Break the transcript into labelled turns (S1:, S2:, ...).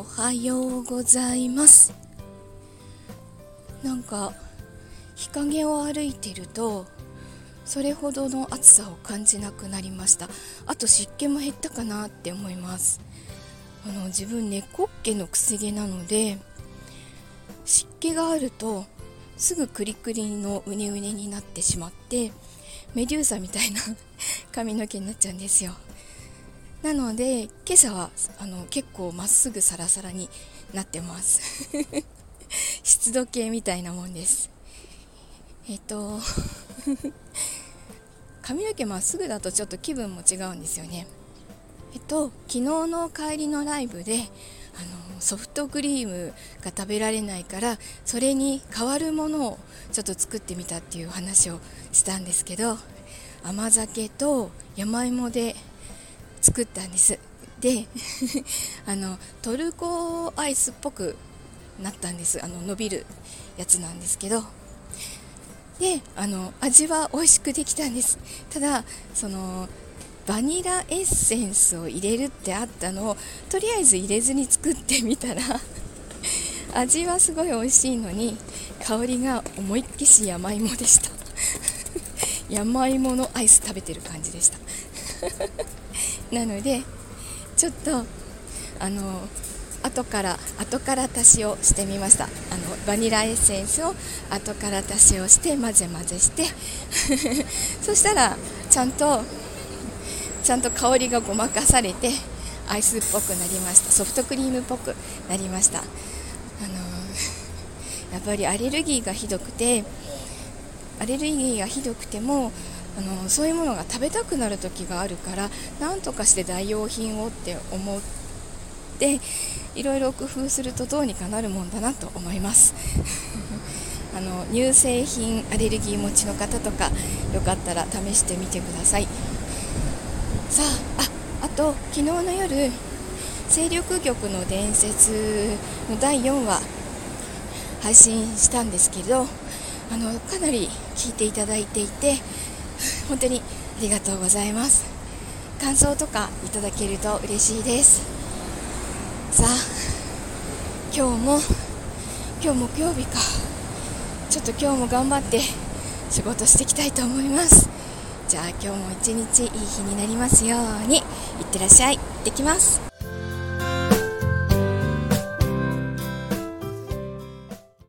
S1: おはようございます。なんか日陰を歩いてるとそれほどの暑さを感じなくなりました。あと湿気も減ったかなって思います。あの自分猫っ毛のくせ毛なので湿気があるとすぐクリクリのうねうねになってしまってメデューサみたいな 髪の毛になっちゃうんですよ。なので今朝はあの結構まっすぐサラサラになってます。湿度計みたいなもんです。えっと 髪の毛まっすぐだとちょっと気分も違うんですよね。えっと昨日の帰りのライブであのソフトクリームが食べられないからそれに代わるものをちょっと作ってみたっていう話をしたんですけど甘酒と山芋で作ったんです。で あのトルコアイスっぽくなったんです。あの伸びるやつなんですけど。であの味は美味しくできたんです。ただそのバニラエッセンスを入れるってあったのをとりあえず入れずに作ってみたら 味はすごい美味しいのに香りが思いっきし山芋でした。山芋のアイス食べてる感じでした。なのでちょっとあの後から後から足しをしてみました。あのバニラエッセンスを後から足しをして混ぜ混ぜして そしたらちゃんとちゃんと香りがごまかされてアイスっぽくなりました。ソフトクリームっぽくなりました。あのやっぱりアレルギーがひどくてアレルギーがひどくてもあのそういうものが食べたくなる時があるからなんとかして代用品をって思っていろいろ工夫するとどうにかなるもんだなと思います。あの乳製品アレルギー持ちの方とかよかったら試してみてください。さああと昨日の夜勢力玉の伝説の第4話配信したんですけどあのかなり聞いていただいていて本当にありがとうございます。感想とかいただけると嬉しいです。さあ今日も今日木曜日か。ちょっと今日も頑張って仕事していきたいと思います。じゃあ今日も一日いい日になりますように。いってらっしゃい。行ってきます。